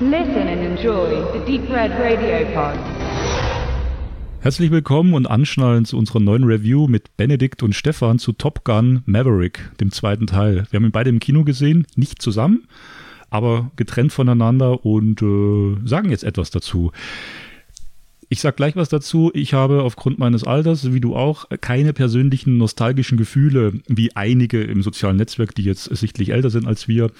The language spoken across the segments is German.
Listen and enjoy the Deep Red Radio Pod. Herzlich willkommen und anschnallen zu unserer neuen Review mit Benedikt und Stefan zu Top Gun Maverick, dem zweiten Teil. Wir haben ihn beide im Kino gesehen, nicht zusammen, aber getrennt voneinander und äh, sagen jetzt etwas dazu. Ich sag gleich was dazu. Ich habe aufgrund meines Alters, wie du auch, keine persönlichen nostalgischen Gefühle, wie einige im sozialen Netzwerk, die jetzt sichtlich älter sind als wir.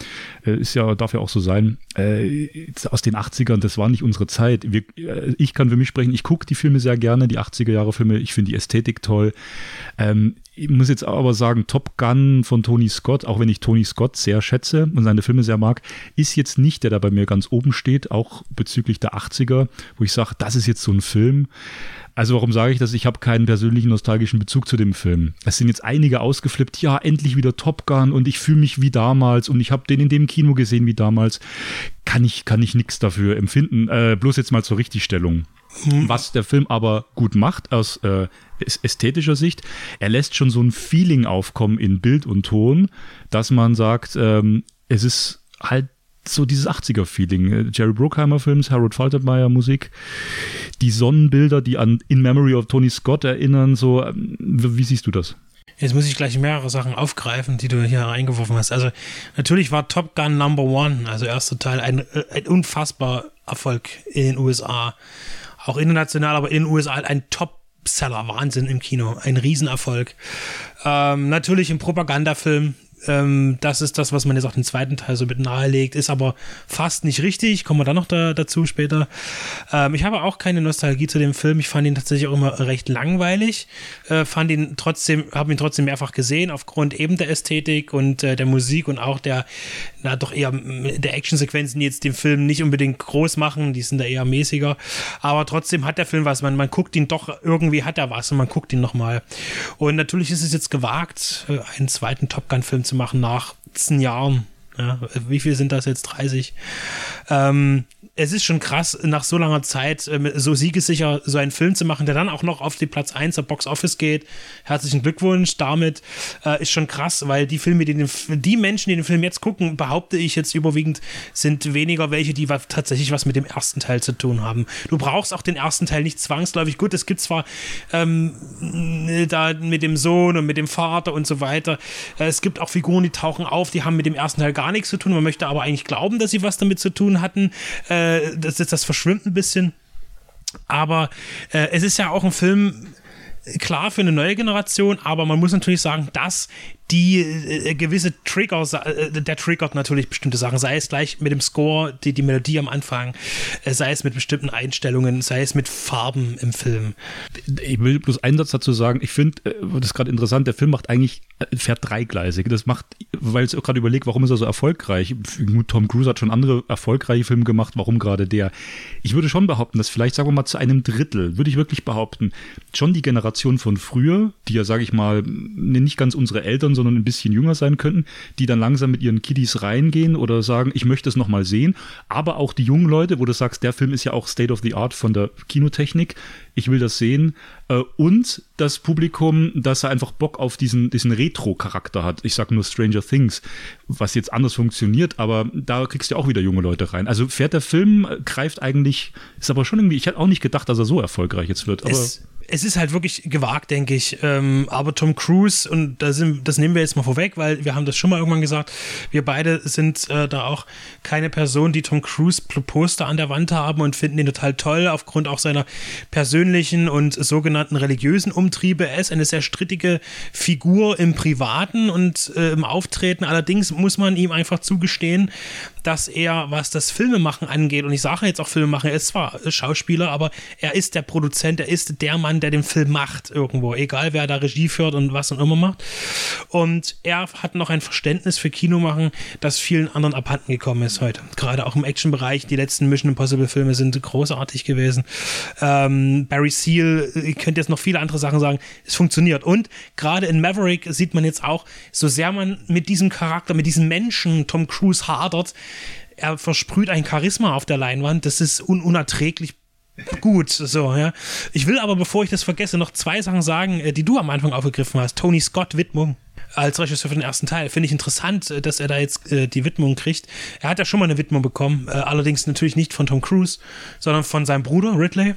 Äh, ist ja, darf ja auch so sein. Äh, aus den 80ern, das war nicht unsere Zeit. Wir, äh, ich kann für mich sprechen, ich gucke die Filme sehr gerne, die 80er Jahre Filme. Ich finde die Ästhetik toll. Ähm, ich muss jetzt aber sagen, Top Gun von Tony Scott, auch wenn ich Tony Scott sehr schätze und seine Filme sehr mag, ist jetzt nicht der, der bei mir ganz oben steht, auch bezüglich der 80er, wo ich sage, das ist jetzt so ein Film. Also warum sage ich das? Ich habe keinen persönlichen nostalgischen Bezug zu dem Film. Es sind jetzt einige ausgeflippt, ja, endlich wieder Top Gun und ich fühle mich wie damals und ich habe den in dem Kino gesehen wie damals. Kann ich, kann ich nichts dafür empfinden. Äh, bloß jetzt mal zur Richtigstellung. Mhm. Was der Film aber gut macht aus äh, ästhetischer Sicht, er lässt schon so ein Feeling aufkommen in Bild und Ton, dass man sagt, ähm, es ist halt so dieses 80er-Feeling. Jerry Bruckheimer-Films, Harold Faltermeyer Musik, die Sonnenbilder, die an In Memory of Tony Scott erinnern, so, ähm, wie siehst du das? Jetzt muss ich gleich mehrere Sachen aufgreifen, die du hier reingeworfen hast. Also natürlich war Top Gun Number One, also erster Teil, ein, äh, ein unfassbar Erfolg in den USA. Auch international, aber in den USA ein Top-Seller, Wahnsinn im Kino, ein Riesenerfolg. Ähm, natürlich ein Propagandafilm, ähm, das ist das, was man jetzt auch den zweiten Teil so mit nahelegt, ist aber fast nicht richtig. Kommen wir dann noch da, dazu später. Ähm, ich habe auch keine Nostalgie zu dem Film. Ich fand ihn tatsächlich auch immer recht langweilig. Äh, fand ihn trotzdem, habe ihn trotzdem mehrfach gesehen, aufgrund eben der Ästhetik und äh, der Musik und auch der, na doch eher der Actionsequenzen, die jetzt den Film nicht unbedingt groß machen, die sind da eher mäßiger. Aber trotzdem hat der Film was. Man, man guckt ihn doch, irgendwie hat er was und man guckt ihn nochmal. Und natürlich ist es jetzt gewagt, äh, einen zweiten Top Gun-Film zu machen nach 10 Jahren. Ja, wie viel sind das jetzt? 30. Ähm, es ist schon krass, nach so langer Zeit äh, so siegessicher so einen Film zu machen, der dann auch noch auf die Platz 1 der Box Office geht. Herzlichen Glückwunsch damit. Äh, ist schon krass, weil die Filme, die den, die Menschen, die den Film jetzt gucken, behaupte ich jetzt überwiegend, sind weniger welche, die tatsächlich was mit dem ersten Teil zu tun haben. Du brauchst auch den ersten Teil nicht zwangsläufig. Gut, es gibt zwar ähm, da mit dem Sohn und mit dem Vater und so weiter. Äh, es gibt auch Figuren, die tauchen auf, die haben mit dem ersten Teil gar nichts zu tun. Man möchte aber eigentlich glauben, dass sie was damit zu tun hatten. Äh, äh, das, das verschwimmt ein bisschen. Aber äh, es ist ja auch ein Film, klar für eine neue Generation, aber man muss natürlich sagen, dass die äh, gewisse Trigger, äh, der triggert natürlich bestimmte Sachen, sei es gleich mit dem Score, die, die Melodie am Anfang, äh, sei es mit bestimmten Einstellungen, sei es mit Farben im Film. Ich will bloß einen Satz dazu sagen, ich finde, äh, das ist gerade interessant, der Film macht eigentlich, äh, fährt dreigleisig. Das macht, weil ich gerade überlege, warum ist er so erfolgreich? Tom Cruise hat schon andere erfolgreiche Filme gemacht, warum gerade der? Ich würde schon behaupten, dass vielleicht, sagen wir mal, zu einem Drittel, würde ich wirklich behaupten, schon die Generation von früher, die ja, sage ich mal, nicht ganz unsere Eltern, sondern ein bisschen jünger sein könnten, die dann langsam mit ihren Kiddies reingehen oder sagen, ich möchte es nochmal sehen. Aber auch die jungen Leute, wo du sagst, der Film ist ja auch State of the Art von der Kinotechnik, ich will das sehen. Äh, und das Publikum, dass er einfach Bock auf diesen, diesen Retro-Charakter hat. Ich sag nur Stranger Things, was jetzt anders funktioniert, aber da kriegst du auch wieder junge Leute rein. Also fährt der Film, greift eigentlich, ist aber schon irgendwie, ich hätte auch nicht gedacht, dass er so erfolgreich jetzt wird. Aber es es ist halt wirklich gewagt, denke ich. Ähm, aber Tom Cruise, und da sind, das nehmen wir jetzt mal vorweg, weil wir haben das schon mal irgendwann gesagt, wir beide sind äh, da auch keine Person, die Tom Cruise Poster an der Wand haben und finden ihn total toll, aufgrund auch seiner persönlichen und sogenannten religiösen Umtriebe. Er ist eine sehr strittige Figur im Privaten und äh, im Auftreten. Allerdings muss man ihm einfach zugestehen, dass er, was das Filmemachen angeht, und ich sage jetzt auch Filmemachen, er ist zwar Schauspieler, aber er ist der Produzent, er ist der Mann, der den Film macht irgendwo, egal wer da Regie führt und was und immer macht. Und er hat noch ein Verständnis für Kinomachen, das vielen anderen abhanden gekommen ist heute. Gerade auch im Actionbereich. Die letzten Mission Impossible Filme sind großartig gewesen. Ähm, Barry Seal, ihr könnt jetzt noch viele andere Sachen sagen. Es funktioniert. Und gerade in Maverick sieht man jetzt auch, so sehr man mit diesem Charakter, mit diesem Menschen Tom Cruise hadert, er versprüht ein Charisma auf der Leinwand, das ist un unerträglich gut, so, ja. Ich will aber, bevor ich das vergesse, noch zwei Sachen sagen, äh, die du am Anfang aufgegriffen hast. Tony Scott Widmung. als Regisseur für den ersten Teil. Finde ich interessant, äh, dass er da jetzt äh, die Widmung kriegt. Er hat ja schon mal eine Widmung bekommen, äh, allerdings natürlich nicht von Tom Cruise, sondern von seinem Bruder Ridley.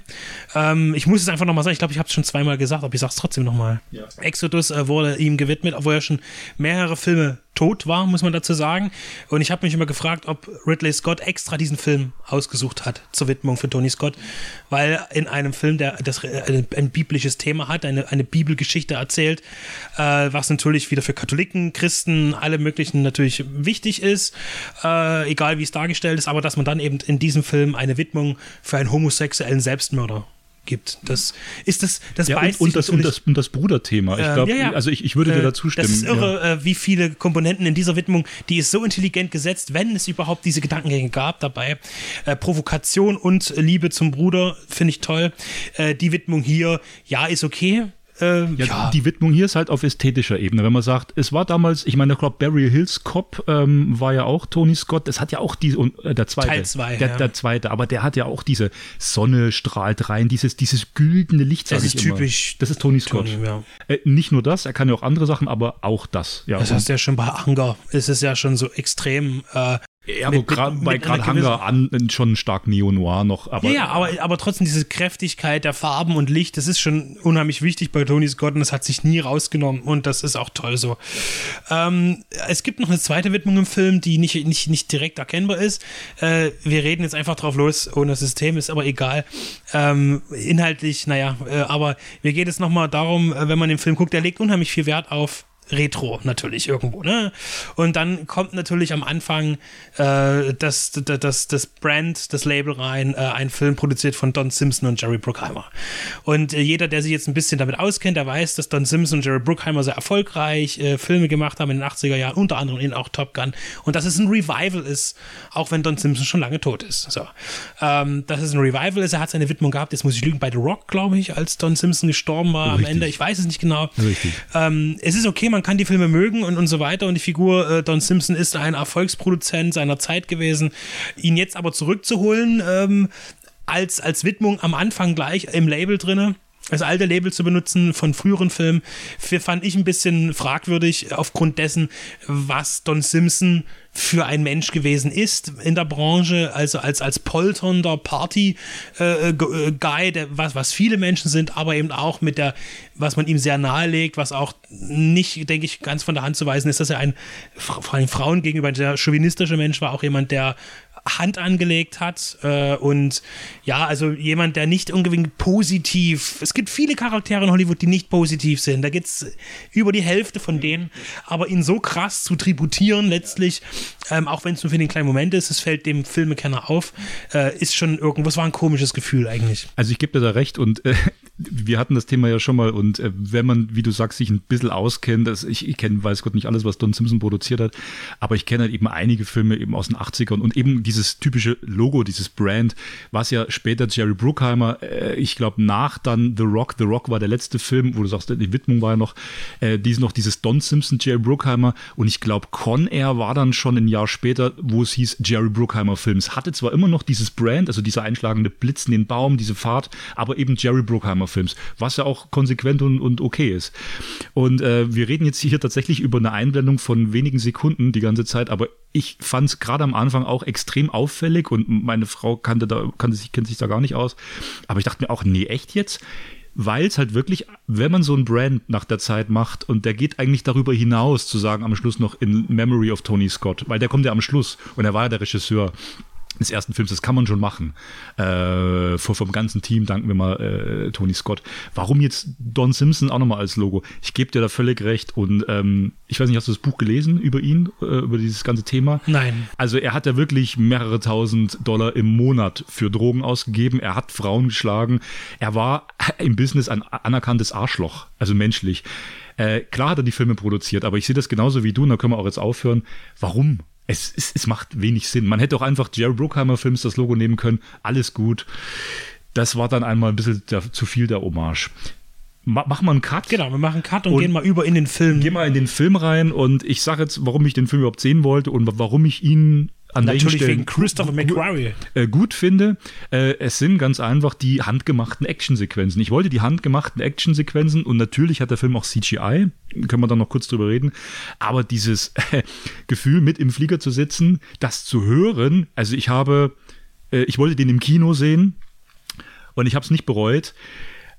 Ähm, ich muss es einfach nochmal sagen, ich glaube, ich habe es schon zweimal gesagt, aber ich sage es trotzdem nochmal. Ja. Exodus äh, wurde ihm gewidmet, obwohl er schon mehrere Filme tot war, muss man dazu sagen. Und ich habe mich immer gefragt, ob Ridley Scott extra diesen Film ausgesucht hat zur Widmung für Tony Scott, weil in einem Film, der das, äh, ein biblisches Thema hat, eine, eine Bibelgeschichte erzählt, äh, was natürlich wieder für Katholiken, Christen, alle möglichen natürlich wichtig ist, äh, egal wie es dargestellt ist, aber dass man dann eben in diesem Film eine Widmung für einen homosexuellen Selbstmörder gibt. Das ist das, das ja, und, und, das, und, das, und das Bruderthema. Ich ähm, glaube, ja, ja. also ich, ich würde dir dazu stimmen. Das ist irre, äh, wie viele Komponenten in dieser Widmung, die ist so intelligent gesetzt, wenn es überhaupt diese Gedankengänge gab dabei. Äh, Provokation und Liebe zum Bruder finde ich toll. Äh, die Widmung hier, ja, ist okay. Ähm, ja, Die Widmung hier ist halt auf ästhetischer Ebene. Wenn man sagt, es war damals, ich meine, ich glaube, Barry Hills Cop ähm, war ja auch Tony Scott. Das hat ja auch die, äh, der zweite. Teil zwei, der, ja. der zweite, aber der hat ja auch diese Sonne strahlt rein, dieses, dieses güldene Licht. Das ist typisch. Immer. Das ist Tony Scott. Tony, ja. äh, nicht nur das, er kann ja auch andere Sachen, aber auch das. Ja. Das heißt ja schon bei Anger. Es ist ja schon so extrem äh, ja, mit, grad, mit, bei gerade Hangar an schon stark Neo-Noir noch. Aber, ja, ja, aber, aber trotzdem diese Kräftigkeit der Farben und Licht, das ist schon unheimlich wichtig bei Tony Scott und das hat sich nie rausgenommen und das ist auch toll so. Ähm, es gibt noch eine zweite Widmung im Film, die nicht, nicht, nicht direkt erkennbar ist. Äh, wir reden jetzt einfach drauf los, ohne System, ist aber egal. Ähm, inhaltlich, naja, äh, aber mir geht es nochmal darum, äh, wenn man den Film guckt, der legt unheimlich viel Wert auf Retro natürlich irgendwo, ne? Und dann kommt natürlich am Anfang äh, das, das, das Brand, das Label rein, äh, ein Film produziert von Don Simpson und Jerry Bruckheimer. Und äh, jeder, der sich jetzt ein bisschen damit auskennt, der weiß, dass Don Simpson und Jerry Bruckheimer sehr erfolgreich äh, Filme gemacht haben in den 80er Jahren, unter anderem in auch Top Gun. Und dass es ein Revival ist, auch wenn Don Simpson schon lange tot ist. So. Ähm, dass es ein Revival ist, er hat seine Widmung gehabt, jetzt muss ich lügen, bei The Rock, glaube ich, als Don Simpson gestorben war Richtig. am Ende. Ich weiß es nicht genau. Richtig. Ähm, es ist okay, man man kann die Filme mögen und, und so weiter. Und die Figur äh, Don Simpson ist ein Erfolgsproduzent seiner Zeit gewesen. Ihn jetzt aber zurückzuholen, ähm, als, als Widmung am Anfang gleich im Label drinne das alte Label zu benutzen von früheren Filmen, fand ich ein bisschen fragwürdig aufgrund dessen, was Don Simpson für ein Mensch gewesen ist in der Branche, also als, als polternder Party-Guy, äh, äh, der, was, was viele Menschen sind, aber eben auch mit der, was man ihm sehr nahelegt, was auch nicht, denke ich, ganz von der Hand zu weisen ist, dass er ein, vor allem Frauen gegenüber ein sehr chauvinistischer Mensch war, auch jemand, der Hand angelegt hat. Äh, und ja, also jemand, der nicht unbedingt positiv. Es gibt viele Charaktere in Hollywood, die nicht positiv sind. Da gibt es über die Hälfte von denen. Aber ihn so krass zu tributieren, letztlich, ähm, auch wenn es nur für den kleinen Moment ist, es fällt dem Filmekenner auf, äh, ist schon irgendwas, war ein komisches Gefühl eigentlich. Also ich gebe dir da recht und äh, wir hatten das Thema ja schon mal und äh, wenn man, wie du sagst, sich ein bisschen auskennt, das, ich, ich kenne, weiß Gott nicht alles, was Don Simpson produziert hat, aber ich kenne halt eben einige Filme eben aus den 80ern und eben dieses typische Logo, dieses Brand, was ja später Jerry Bruckheimer, äh, ich glaube nach dann The Rock, The Rock war der letzte Film, wo du sagst, die Widmung war ja noch, äh, dies noch dieses Don Simpson, Jerry Bruckheimer und ich glaube Con Air war dann schon ein Jahr später, wo es hieß Jerry Bruckheimer Films. Hatte zwar immer noch dieses Brand, also dieser einschlagende Blitz in den Baum, diese Fahrt, aber eben Jerry Bruckheimer Films, was ja auch konsequent und, und okay ist. Und äh, wir reden jetzt hier tatsächlich über eine Einblendung von wenigen Sekunden die ganze Zeit, aber ich fand es gerade am Anfang auch extrem auffällig und meine Frau kannte da, kannte sich, kennt sich da gar nicht aus. Aber ich dachte mir auch, nee, echt jetzt? weil es halt wirklich, wenn man so ein Brand nach der Zeit macht und der geht eigentlich darüber hinaus, zu sagen am Schluss noch in Memory of Tony Scott, weil der kommt ja am Schluss und er war ja der Regisseur des ersten Films, das kann man schon machen. Äh, vor, vom ganzen Team danken wir mal äh, Tony Scott. Warum jetzt Don Simpson auch nochmal als Logo? Ich gebe dir da völlig recht und ähm, ich weiß nicht, hast du das Buch gelesen über ihn, äh, über dieses ganze Thema? Nein. Also er hat ja wirklich mehrere tausend Dollar im Monat für Drogen ausgegeben. Er hat Frauen geschlagen. Er war im Business ein anerkanntes Arschloch, also menschlich. Äh, klar hat er die Filme produziert, aber ich sehe das genauso wie du und da können wir auch jetzt aufhören. Warum? Es, es, es macht wenig Sinn. Man hätte auch einfach Jerry Bruckheimer Films das Logo nehmen können. Alles gut. Das war dann einmal ein bisschen der, zu viel der Hommage. Ma machen wir einen Cut. Genau, wir machen einen Cut und, und, gehen mal über in den Film. Gehen mal in den Film rein und ich sage jetzt, warum ich den Film überhaupt sehen wollte und warum ich ihn an Natürlich wegen Christopher McQuarrie. äh, gut finde. Äh, es sind ganz einfach die handgemachten Actionsequenzen. Ich wollte die handgemachten Actionsequenzen und natürlich hat der Film auch CGI, können wir dann noch kurz drüber reden. Aber dieses äh, Gefühl, mit im Flieger zu sitzen, das zu hören, also ich habe, ich wollte den im Kino sehen und ich habe es nicht bereut.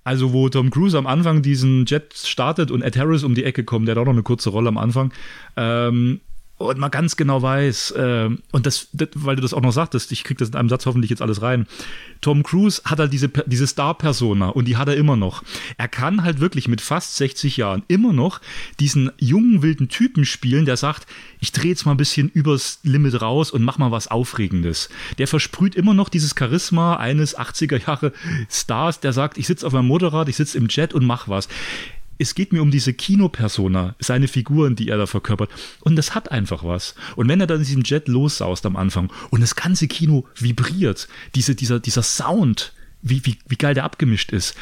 Also, wo Tom Cruise am Anfang diesen Jet startet und Ed Harris um die Ecke kommt, der hat auch noch eine kurze Rolle am Anfang. Ähm, und man ganz genau weiß, ähm, und das, das, weil du das auch noch sagtest, ich krieg das in einem Satz hoffentlich jetzt alles rein. Tom Cruise hat halt diese, diese Star-Persona und die hat er immer noch. Er kann halt wirklich mit fast 60 Jahren immer noch diesen jungen, wilden Typen spielen, der sagt, ich drehe jetzt mal ein bisschen übers Limit raus und mach mal was Aufregendes. Der versprüht immer noch dieses Charisma eines 80er Jahre Stars, der sagt, ich sitze auf meinem Motorrad, ich sitze im Jet und mach was es geht mir um diese Kinopersona, seine Figuren, die er da verkörpert. Und das hat einfach was. Und wenn er dann in diesem Jet lossaust am Anfang und das ganze Kino vibriert, diese, dieser, dieser Sound, wie, wie, wie geil der abgemischt ist.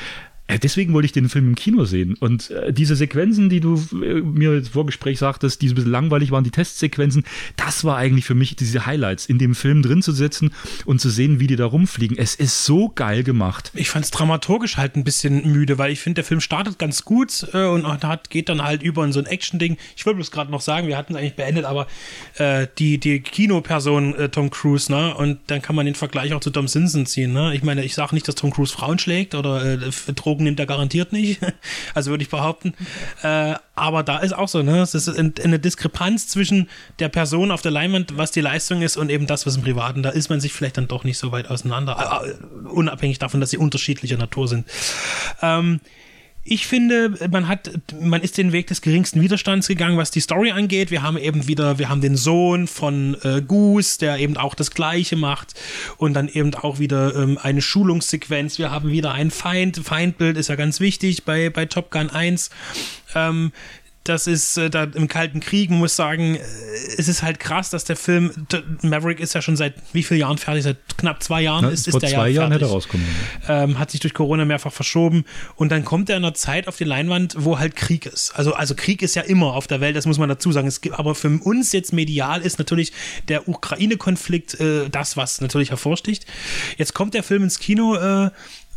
Äh, Deswegen wollte ich den Film im Kino sehen. Und äh, diese Sequenzen, die du äh, mir im Vorgespräch sagtest, die so ein bisschen langweilig waren, die Testsequenzen, das war eigentlich für mich diese Highlights, in dem Film drin zu sitzen und zu sehen, wie die da rumfliegen. Es ist so geil gemacht. Ich fand es dramaturgisch halt ein bisschen müde, weil ich finde, der Film startet ganz gut äh, und hat, geht dann halt über in so ein Action-Ding. Ich wollte bloß gerade noch sagen, wir hatten es eigentlich beendet, aber äh, die, die Kinoperson äh, Tom Cruise, ne? Und dann kann man den Vergleich auch zu Tom Simpson ziehen, ne? Ich meine, ich sage nicht, dass Tom Cruise Frauen schlägt oder äh, Drogen nimmt er garantiert nicht. also würde ich behaupten. Äh, aber da ist auch so, ne? Es ist ein- eine Diskrepanz zwischen der Person auf der Leinwand, was die Leistung ist, und eben das, was im Privaten. Da ist man sich vielleicht dann doch nicht so weit auseinander. Äh, unabhängig davon, dass sie unterschiedlicher Natur sind. Ähm, ich finde, man hat, man ist den Weg des geringsten Widerstands gegangen, was die Story angeht. Wir haben eben wieder, wir haben den Sohn von äh, Goose, der eben auch das Gleiche macht und dann eben auch wieder ähm, eine Schulungssequenz. Wir haben wieder ein Feind. Feindbild ist ja ganz wichtig bei, bei Top Gun 1. Ähm, das ist äh, da im Kalten Krieg, man muss sagen, äh, es ist halt krass, dass der Film, Maverick ist ja schon seit wie vielen Jahren fertig? Seit knapp zwei Jahren Ne? ist, ist Vor der zwei ja Jahren hätte fertig er rauskommen. ähm, hat sich durch Corona mehrfach verschoben und dann kommt er in einer Zeit auf die Leinwand, wo halt Krieg ist. Also, also Krieg ist ja immer auf der Welt, das muss man dazu sagen. Es gibt, aber für uns jetzt medial ist natürlich der Ukraine-Konflikt äh, das, was natürlich hervorsticht. Jetzt kommt der Film ins Kino äh,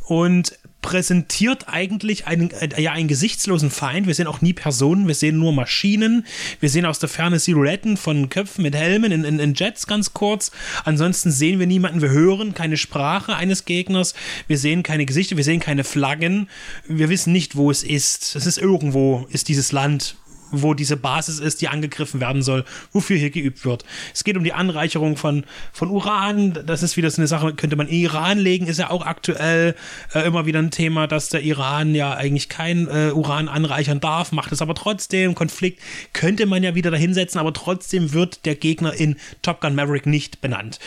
und präsentiert eigentlich einen, äh, ja, einen gesichtslosen Feind. Wir sehen auch nie Personen, wir sehen nur Maschinen. Wir sehen aus der Ferne Silhouetten von Köpfen mit Helmen in, in, in Jets ganz kurz. Ansonsten sehen wir niemanden. Wir hören keine Sprache eines Gegners. Wir sehen keine Gesichter, wir sehen keine Flaggen. Wir wissen nicht, wo es ist. Es ist irgendwo, ist dieses Land wo diese Basis ist, die angegriffen werden soll, wofür hier geübt wird. Es geht um die Anreicherung von, von Uran. Das ist wieder so eine Sache, könnte man in Iran legen, ist ja auch aktuell äh, immer wieder ein Thema, dass der Iran ja eigentlich kein äh, Uran anreichern darf, macht es aber trotzdem. Konflikt könnte man ja wieder dahinsetzen, aber trotzdem wird der Gegner in Top Gun Maverick nicht benannt.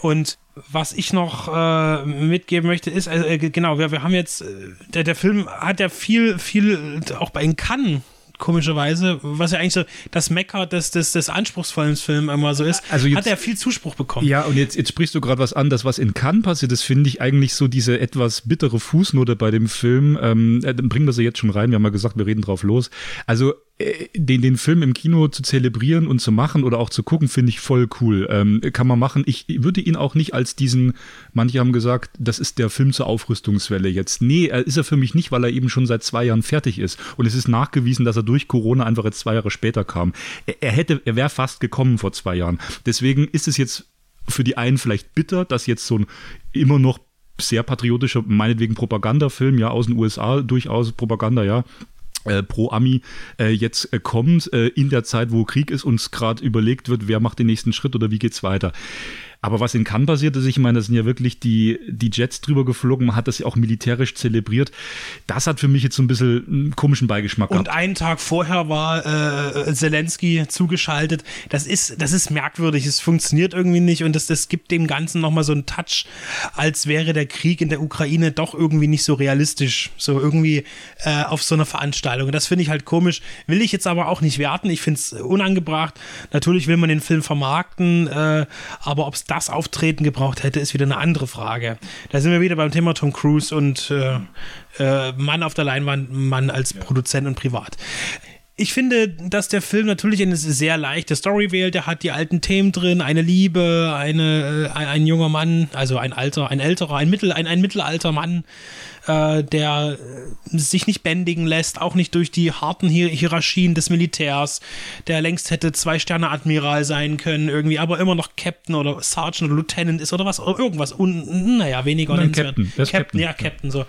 Und was ich noch äh, mitgeben möchte, ist, äh, genau, wir, wir haben jetzt, äh, der, der Film hat ja viel, viel, auch bei in Cannes komischerweise, was ja eigentlich so das Mecker des, des, des anspruchsvollen Films immer so ist, Also jetzt- hat er viel Zuspruch bekommen. Ja, und jetzt, jetzt sprichst du gerade was an, das was in Cannes passiert ist, finde ich eigentlich so diese etwas bittere Fußnote bei dem Film. Ähm, äh, dann bringen wir sie jetzt schon rein, wir haben ja gesagt, wir reden drauf los. Also den, den Film im Kino zu zelebrieren und zu machen oder auch zu gucken, finde ich voll cool. Ähm, kann man machen. Ich würde ihn auch nicht als diesen, manche haben gesagt, das ist der Film zur Aufrüstungswelle jetzt. Nee, er ist er für mich nicht, weil er eben schon seit zwei Jahren fertig ist. Und es ist nachgewiesen, dass er durch Corona einfach jetzt zwei Jahre später kam. Er, er hätte, er wäre fast gekommen vor zwei Jahren. Deswegen ist es jetzt für die einen vielleicht bitter, dass jetzt so ein immer noch sehr patriotischer, meinetwegen Propagandafilm, ja, aus den USA durchaus Propaganda, ja, äh, pro Ami äh, jetzt äh, kommt, äh, in der Zeit, wo Krieg ist, uns gerade überlegt wird, wer macht den nächsten Schritt oder wie geht's weiter. Aber was in Cannes passiert ist, ich meine, da sind ja wirklich die, die Jets drüber geflogen, man hat das ja auch militärisch zelebriert. Das hat für mich jetzt so ein bisschen einen komischen Beigeschmack Und gehabt. einen Tag vorher war äh, Zelensky zugeschaltet. Das ist, das ist merkwürdig. Es funktioniert irgendwie nicht und das, das gibt dem Ganzen nochmal so einen Touch, als wäre der Krieg in der Ukraine doch irgendwie nicht so realistisch. So irgendwie äh, auf so einer Veranstaltung. Und das finde ich halt komisch. Will ich jetzt aber auch nicht werten. Ich finde es unangebracht. Natürlich will man den Film vermarkten, äh, aber ob es das Auftreten gebraucht hätte, ist wieder eine andere Frage. Da sind wir wieder beim Thema Tom Cruise und äh, äh, Mann auf der Leinwand, Mann als Produzent und privat. ich finde, dass der Film natürlich eine sehr leichte Story wählt. Der hat die alten Themen drin, eine Liebe, eine, ein, ein junger Mann, also ein alter, ein älterer, ein Mittel, ein, ein mittelalter Mann, äh, der äh, sich nicht bändigen lässt, auch nicht durch die harten Hier Hierarchien des Militärs, der längst hätte zwei Sterne Admiral sein können, irgendwie, aber immer noch Captain oder Sergeant oder Lieutenant ist oder was, oder irgendwas, un, naja, weniger Nein, Captain. Captain, Captain, ja, Captain, so.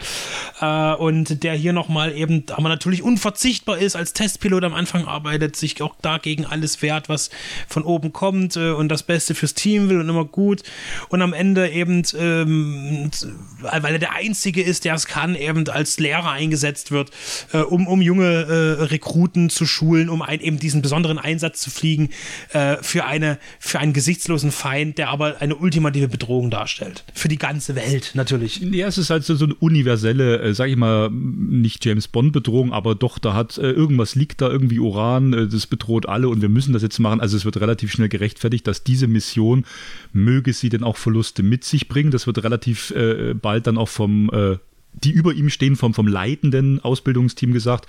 Äh, und der hier nochmal eben, aber natürlich unverzichtbar ist, als Testpilot am Anfang arbeitet, sich auch dagegen alles wehrt, was von oben kommt äh, und das Beste fürs Team will und immer gut. Und am Ende eben, ähm, weil er der Einzige ist, der es kann, eben als Lehrer eingesetzt wird, äh, um, um junge äh, Rekruten zu schulen, um ein, eben diesen besonderen Einsatz zu fliegen äh, für, eine, für einen gesichtslosen Feind, der aber eine ultimative Bedrohung darstellt. Für die ganze Welt natürlich. Ja, es ist halt so, so eine universelle, äh, sag ich mal, nicht James Bond-Bedrohung, aber doch, da hat äh, irgendwas liegt da, irgendwie Uran, äh, das bedroht alle und wir müssen das jetzt machen. Also es wird relativ schnell gerechtfertigt, dass diese Mission, möge sie denn auch Verluste mit sich bringen, das wird relativ äh, bald dann auch vom die über ihm stehen, vom, vom leitenden Ausbildungsteam gesagt,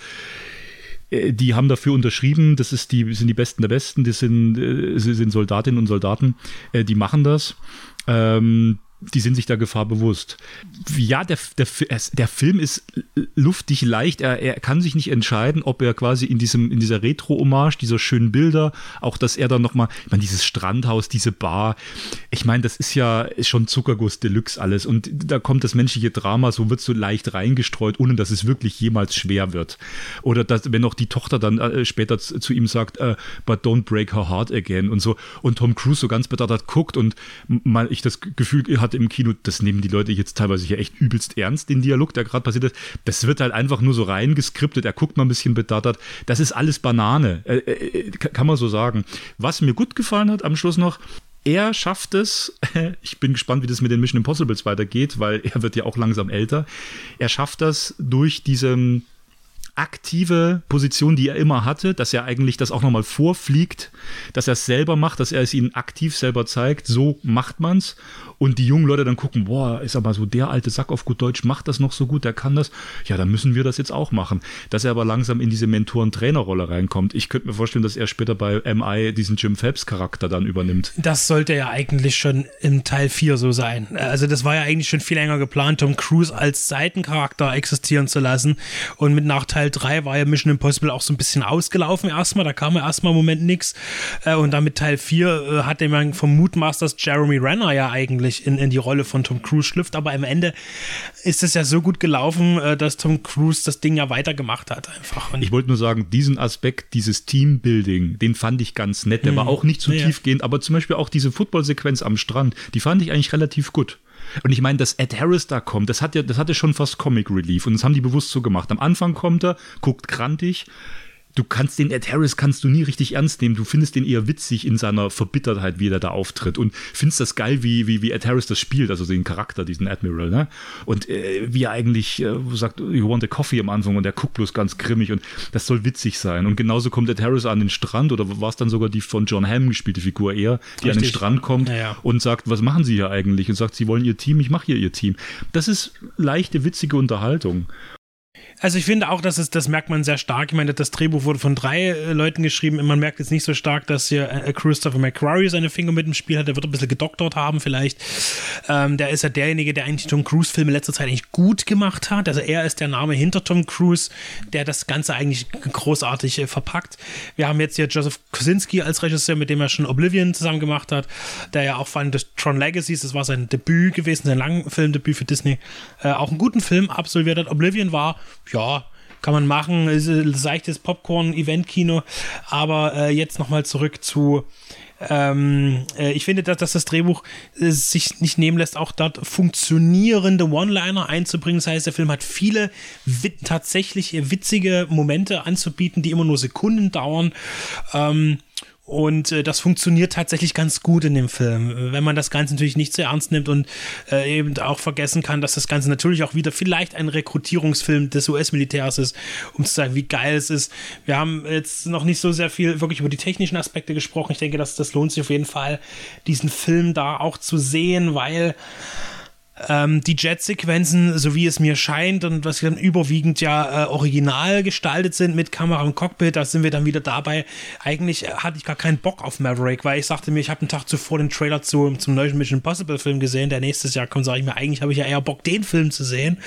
äh, die haben dafür unterschrieben, das ist die, sind die Besten der Besten, das sind, äh, sind Soldatinnen und Soldaten, äh, die machen das. Ähm, die sind sich der Gefahr bewusst. Ja, der, der, der Film ist luftig leicht. Er, er kann sich nicht entscheiden, ob er quasi in diesem, in dieser Retro-Hommage, dieser schönen Bilder, auch dass er dann nochmal, ich meine, dieses Strandhaus, diese Bar, ich meine, das ist ja schon Zuckerguss Deluxe alles. Und da kommt das menschliche Drama, so wird so leicht reingestreut, ohne dass es wirklich jemals schwer wird. Oder dass, wenn auch die Tochter dann äh, später zu, zu, ihm sagt, äh, but don't break her heart again und so. Und Tom Cruise so ganz bedacht guckt und mal ich das Gefühl hat, hatte im Kino, das nehmen die Leute jetzt teilweise ja echt übelst ernst, den Dialog, der gerade passiert ist. Das wird halt einfach nur so reingeskriptet, er guckt mal ein bisschen bedattert. Das ist alles Banane, äh, äh, kann man so sagen. Was mir gut gefallen hat am Schluss noch, er schafft es, ich bin gespannt, wie das mit den Mission Impossibles weitergeht, weil er wird ja auch langsam älter. Er schafft das durch diesen aktive Position, die er immer hatte, dass er eigentlich das auch nochmal vorfliegt, dass er es selber macht, dass er es ihnen aktiv selber zeigt, so macht man's und die jungen Leute dann gucken, boah, ist aber so der alte Sack auf gut Deutsch, macht das noch so gut, der kann das, ja, dann müssen wir das jetzt auch machen. Dass er aber langsam in diese Mentoren-Trainer-Rolle reinkommt. Ich könnte mir vorstellen, dass er später bei MI diesen Jim Phelps-Charakter dann übernimmt. Das sollte ja eigentlich schon im Teil 4 so sein. Also das war ja eigentlich schon viel länger geplant, Tom Cruise als Seitencharakter existieren zu lassen und mit nach Teil 3 war ja Mission Impossible auch so ein bisschen ausgelaufen erstmal, da kam ja erstmal im Moment nichts äh, und dann mit Teil 4 äh, hat der vom Mutmasters Jeremy Renner ja eigentlich eigentlich in, in die Rolle von Tom Cruise schlüpft. Aber am Ende ist es ja so gut gelaufen, äh, dass Tom Cruise das Ding ja weitergemacht hat einfach. Und ich wollte nur sagen, diesen Aspekt, dieses Teambuilding, den fand ich ganz nett. Der mhm. war auch nicht zu so ja. tiefgehend, aber zum Beispiel auch diese Footballsequenz am Strand, die fand ich eigentlich relativ gut. Und ich meine, dass Ed Harris da kommt, das hat ja, das hatte schon fast Comic Relief und das haben die bewusst so gemacht. Am Anfang kommt er, guckt krantig, du kannst den Ed Harris kannst du nie richtig ernst nehmen. Du findest den eher witzig in seiner Verbittertheit, wie er da auftritt und findest das geil, wie, wie, wie Ed Harris das spielt, also den Charakter, diesen Admiral, ne? Und äh, wie er eigentlich äh, sagt, you want a coffee am Anfang und der guckt bloß ganz grimmig und das soll witzig sein. Und genauso kommt Ed Harris an den Strand oder war es dann sogar die von John Hamm gespielte Figur eher, die richtig. an den Strand kommt ja, ja. und sagt, was machen Sie hier eigentlich? Und sagt, Sie wollen Ihr Team, ich mache hier Ihr Team. Das ist leichte, witzige Unterhaltung. Also ich finde auch, dass es, das merkt man sehr stark. Ich meine, das Drehbuch wurde von drei äh, Leuten geschrieben. Man merkt jetzt nicht so stark, dass hier äh, Christopher McQuarrie seine Finger mit dem Spiel hat. Der wird ein bisschen gedoktert haben vielleicht. Ähm, der ist ja derjenige, der eigentlich Tom Cruise-Filme in letzter Zeit eigentlich gut gemacht hat. Also er ist der Name hinter Tom Cruise, der das Ganze eigentlich großartig äh, verpackt. Wir haben jetzt hier Joseph Kosinski als Regisseur, mit dem er schon Oblivion zusammen gemacht hat, der ja auch von The Tron Legacies, das war sein Debüt gewesen, sein Langfilmdebüt für Disney, äh, auch einen guten Film absolviert hat. Oblivion war ja, kann man machen, ist ein seichtes Popcorn-Event-Kino. Aber äh, jetzt nochmal zurück zu. Ähm, äh, ich finde, dass, dass das Drehbuch äh, sich nicht nehmen lässt, auch dort funktionierende One-Liner einzubringen. Das heißt, der Film hat viele tatsächlich witzige Momente anzubieten, die immer nur Sekunden dauern. Ähm, und äh, das funktioniert tatsächlich ganz gut in dem Film, wenn man das Ganze natürlich nicht zu ernst nimmt und äh, eben auch vergessen kann, dass das Ganze natürlich auch wieder vielleicht ein Rekrutierungsfilm des US-Militärs ist, um zu sagen, wie geil es ist. Wir haben jetzt noch nicht so sehr viel wirklich über die technischen Aspekte gesprochen. Ich denke, dass das lohnt sich auf jeden Fall, diesen Film da auch zu sehen, weil Ähm, die Jet-Sequenzen, so wie es mir scheint und was dann überwiegend ja äh, original gestaltet sind mit Kamera und Cockpit, da sind wir dann wieder dabei. Eigentlich hatte ich gar keinen Bock auf Maverick, weil ich sagte mir, ich habe einen Tag zuvor den Trailer zu, zum neuen Mission Impossible Film gesehen, der nächstes Jahr kommt, sage ich mir, eigentlich habe ich ja eher Bock, den Film zu sehen.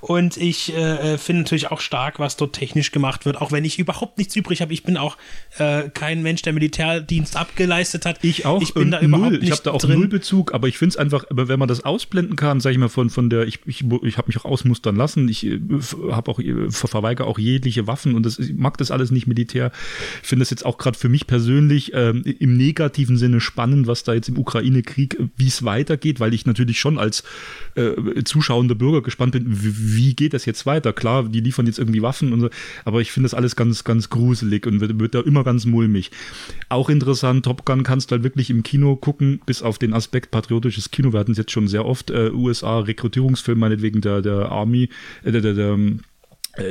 Und ich äh, finde natürlich auch stark, was dort technisch gemacht wird, auch wenn ich überhaupt nichts übrig habe. Ich bin auch äh, kein Mensch, der Militärdienst abgeleistet hat. Ich auch. Ich bin da null. überhaupt nicht Ich habe da auch drin. null Bezug, aber ich finde es einfach, aber wenn man das ausblenden kann, sage ich mal, von, von der, ich, ich, ich habe mich auch ausmustern lassen, ich äh, habe auch, äh, ver- verweigere auch jegliche Waffen und das, ich mag das alles nicht Militär. Ich finde das jetzt auch gerade für mich persönlich ähm, im negativen Sinne spannend, was da jetzt im Ukraine-Krieg, äh, wie es weitergeht, weil ich natürlich schon als äh, zuschauender Bürger gespannt bin, wie, wie geht das jetzt weiter? Klar, die liefern jetzt irgendwie Waffen und so, aber ich finde das alles ganz, ganz gruselig und wird, wird da immer ganz mulmig. Auch interessant, Top Gun kannst du halt wirklich im Kino gucken, bis auf den Aspekt patriotisches Kino. Wir hatten es jetzt schon sehr oft, äh, USA, Rekrutierungsfilm, meinetwegen der, der Army, äh, der, der, der äh,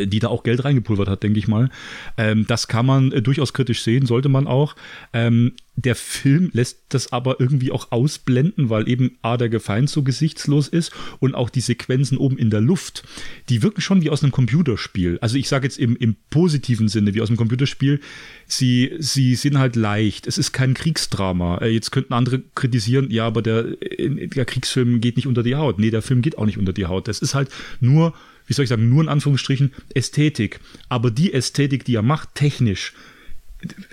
die da auch Geld reingepulvert hat, denke ich mal. Ähm, das kann man äh, durchaus kritisch sehen, sollte man auch. Ähm, der Film lässt das aber irgendwie auch ausblenden, weil eben A, der Gefeind so gesichtslos ist und auch die Sequenzen oben in der Luft, die wirken schon wie aus einem Computerspiel. Also ich sage jetzt im, im positiven Sinne, wie aus einem Computerspiel. Sie, sie sind halt leicht. Es ist kein Kriegsdrama. Äh, Jetzt könnten andere kritisieren, ja, aber der, äh, der Kriegsfilm geht nicht unter die Haut. Nee, der Film geht auch nicht unter die Haut. Das ist halt nur wie soll ich sagen, nur in Anführungsstrichen Ästhetik. Aber die Ästhetik, die er macht, technisch,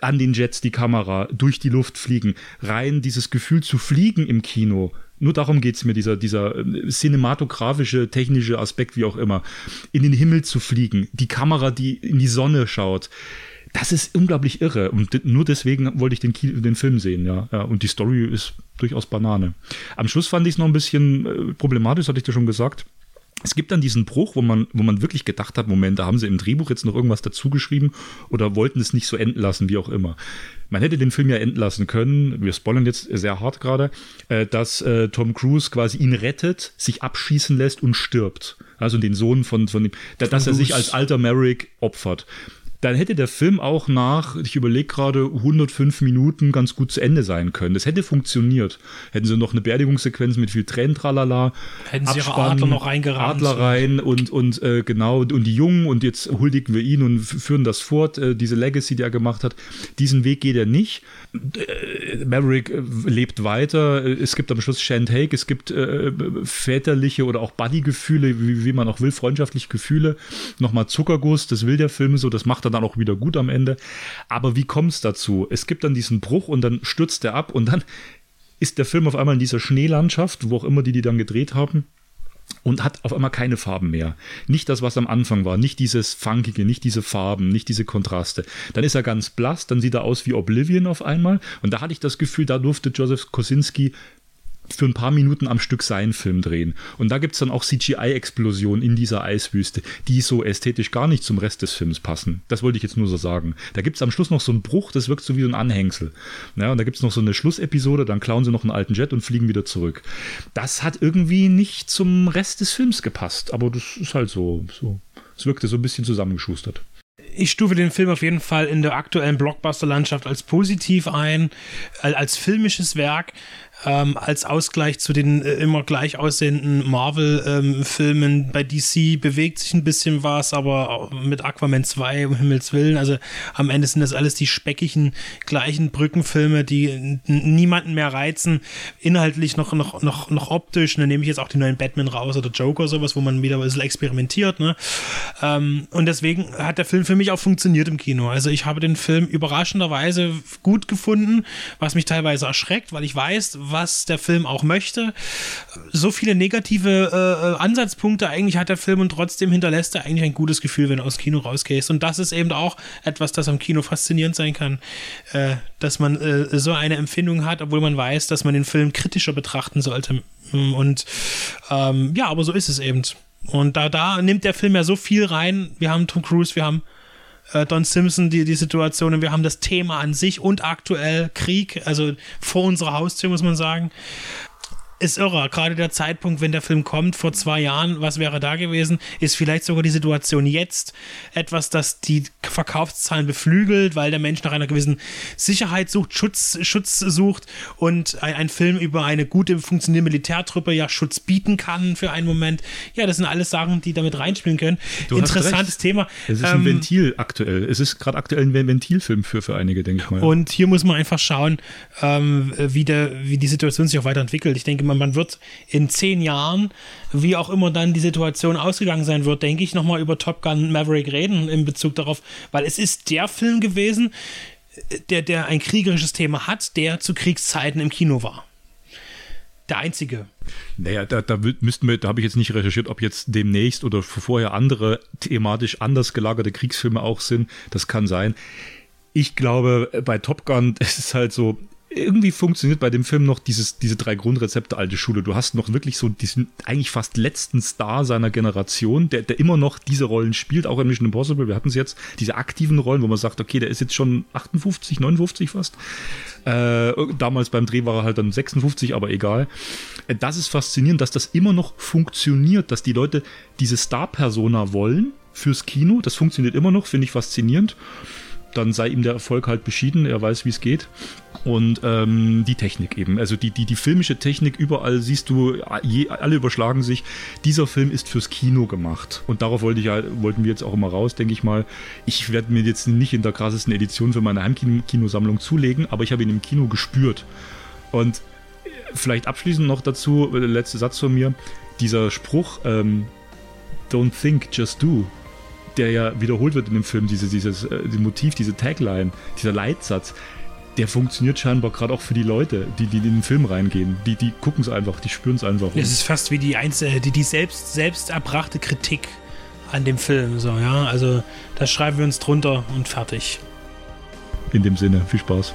an den Jets die Kamera, durch die Luft fliegen, rein dieses Gefühl zu fliegen im Kino, nur darum geht es mir, dieser, dieser äh, cinematografische, technische Aspekt, wie auch immer, in den Himmel zu fliegen, die Kamera, die in die Sonne schaut. Das ist unglaublich irre. Und nur deswegen wollte ich den, den Film sehen, ja. ja. Und die Story ist durchaus Banane. Am Schluss fand ich es noch ein bisschen äh, problematisch, hatte ich dir schon gesagt. Es gibt dann diesen Bruch, wo man, wo man wirklich gedacht hat, Moment, da haben sie im Drehbuch jetzt noch irgendwas dazugeschrieben oder wollten es nicht so enden lassen, wie auch immer. Man hätte den Film ja enden lassen können, wir spoilern jetzt sehr hart gerade, äh, dass äh, Tom Cruise quasi ihn rettet, sich abschießen lässt und stirbt. Also den Sohn von, von dem, da, dass er sich als alter Merrick opfert. Dann hätte der Film auch nach, ich überlege gerade, 105 Minuten ganz gut zu Ende sein können. Das hätte funktioniert. Hätten sie noch eine Beerdigungssequenz mit viel Tränen, tralala. Hätten sie ihre Abspann, Adler noch reingerammt. Adler rein und, und äh, genau, und die Jungen und jetzt huldigen wir ihn und führen das fort, äh, diese Legacy, die er gemacht hat. Diesen Weg geht er nicht. Äh, Maverick äh, lebt weiter. Äh, Es gibt am Schluss Shantake, es gibt äh, väterliche oder auch Buddy-Gefühle, wie, wie man auch will, freundschaftliche Gefühle. Nochmal Zuckerguss, das will der Film so, das macht er dann auch wieder gut am Ende. Aber wie kommt es dazu? Es gibt dann diesen Bruch und dann stürzt er ab und dann ist der Film auf einmal in dieser Schneelandschaft, wo auch immer die die dann gedreht haben und hat auf einmal keine Farben mehr. Nicht das, was am Anfang war, nicht dieses Funkige, nicht diese Farben, nicht diese Kontraste. Dann ist er ganz blass, dann sieht er aus wie Oblivion auf einmal und da hatte ich das Gefühl, da durfte Joseph Kosinski für ein paar Minuten am Stück seinen Film drehen. Und da gibt es dann auch CGI-Explosionen in dieser Eiswüste, die so ästhetisch gar nicht zum Rest des Films passen. Das wollte ich jetzt nur so sagen. Da gibt es am Schluss noch so einen Bruch, das wirkt so wie so ein Anhängsel. Ja, und da gibt es noch so eine Schlussepisode, dann klauen sie noch einen alten Jet und fliegen wieder zurück. Das hat irgendwie nicht zum Rest des Films gepasst, aber das ist halt so. so. Es wirkte so ein bisschen zusammengeschustert. ich stufe den Film auf jeden Fall in der aktuellen Blockbuster-Landschaft als positiv ein, äh, als filmisches Werk, ähm, als Ausgleich zu den äh, immer gleich aussehenden Marvel-Filmen. Bei DC bewegt sich ein bisschen was, aber mit Aquaman 2, um Himmels Willen, also am Ende sind das alles die speckigen, gleichen Brückenfilme, die niemanden mehr reizen, inhaltlich noch, noch, noch, noch optisch. Da nehme ich jetzt auch den neuen Batman raus oder Joker, sowas, wo man wieder ein bisschen experimentiert. Ne? Ähm, und deswegen hat der Film für mich auch funktioniert im Kino. Also ich habe den Film überraschenderweise gut gefunden, was mich teilweise erschreckt, weil ich weiß, was der Film auch möchte. So viele negative äh, Ansatzpunkte eigentlich hat der Film und trotzdem hinterlässt er eigentlich ein gutes Gefühl, wenn du aus Kino rausgehst. Und das ist eben auch etwas, das am Kino faszinierend sein kann, äh, dass man äh, so eine Empfindung hat, obwohl man weiß, dass man den Film kritischer betrachten sollte. Und ähm, ja, aber so ist es eben. Und da, da nimmt der Film ja so viel rein. Wir haben Tom Cruise, wir haben äh, Don Simpson, die, die Situationen, wir haben das Thema an sich und aktuell Krieg, also vor unserer Haustür, muss man sagen. Ist irre. Gerade der Zeitpunkt, wenn der Film kommt, vor zwei Jahren, was wäre da gewesen? Ist vielleicht sogar die Situation jetzt etwas, das die Verkaufszahlen beflügelt, weil der Mensch nach einer gewissen Sicherheit sucht, Schutz, Schutz sucht und ein, ein Film über eine gute, funktionierende Militärtruppe ja Schutz bieten kann für einen Moment. Ja, das sind alles Sachen, die damit reinspielen können. Du Interessantes. Thema. Es ist ein Ähm, Ventil aktuell. Es ist gerade aktuell ein Ventilfilm für, für einige, denke ich mal. Und hier muss man einfach schauen, ähm, wie, der, wie die Situation sich auch weiterentwickelt. Ich denke, man, man wird in zehn Jahren, wie auch immer dann die Situation ausgegangen sein wird, denke ich, nochmal über Top Gun Maverick reden in Bezug darauf, weil es ist der Film gewesen, der, der ein kriegerisches Thema hat, der zu Kriegszeiten im Kino war. Der einzige. Naja, da, da müssten wir, da habe ich jetzt nicht recherchiert, ob jetzt demnächst oder vorher andere thematisch anders gelagerte Kriegsfilme auch sind. Das kann sein. Ich glaube, bei Top Gun, es ist halt so, irgendwie funktioniert bei dem Film noch dieses, diese drei Grundrezepte alte Schule. Du hast noch wirklich so diesen eigentlich fast letzten Star seiner Generation, der, der immer noch diese Rollen spielt, auch in Mission Impossible. Wir hatten es jetzt, diese aktiven Rollen, wo man sagt, okay, der ist jetzt schon 58, 59 fast. Äh, damals beim Dreh war er halt dann 56, aber egal. Äh, Das ist faszinierend, dass das immer noch funktioniert, dass die Leute diese Star-Persona wollen fürs Kino. Das funktioniert immer noch, finde ich faszinierend. Dann sei ihm der Erfolg halt beschieden, er weiß, wie es geht. Und ähm, die Technik eben, also die, die, die filmische Technik, überall siehst du, je, alle überschlagen sich. Dieser Film ist fürs Kino gemacht. Und darauf wollte ich wollten wir jetzt auch immer raus, denke ich mal. Ich werde mir jetzt nicht in der krassesten Edition für meine Heimkinosammlung zulegen, aber ich habe ihn im Kino gespürt. Und vielleicht abschließend noch dazu, äh, der letzte Satz von mir, dieser Spruch, ähm, Don't think, just do, der ja wiederholt wird in dem Film, diese, dieses äh, die Motiv, diese Tagline, dieser Leitsatz, der funktioniert scheinbar gerade auch für die Leute, die, die in den Film reingehen. Die, die gucken es einfach, die spüren es einfach. Es ist fast wie die, einzelne, die, die selbst, selbst erbrachte Kritik an dem Film. So, ja? Also, das schreiben wir uns drunter und fertig. in dem Sinne, viel Spaß.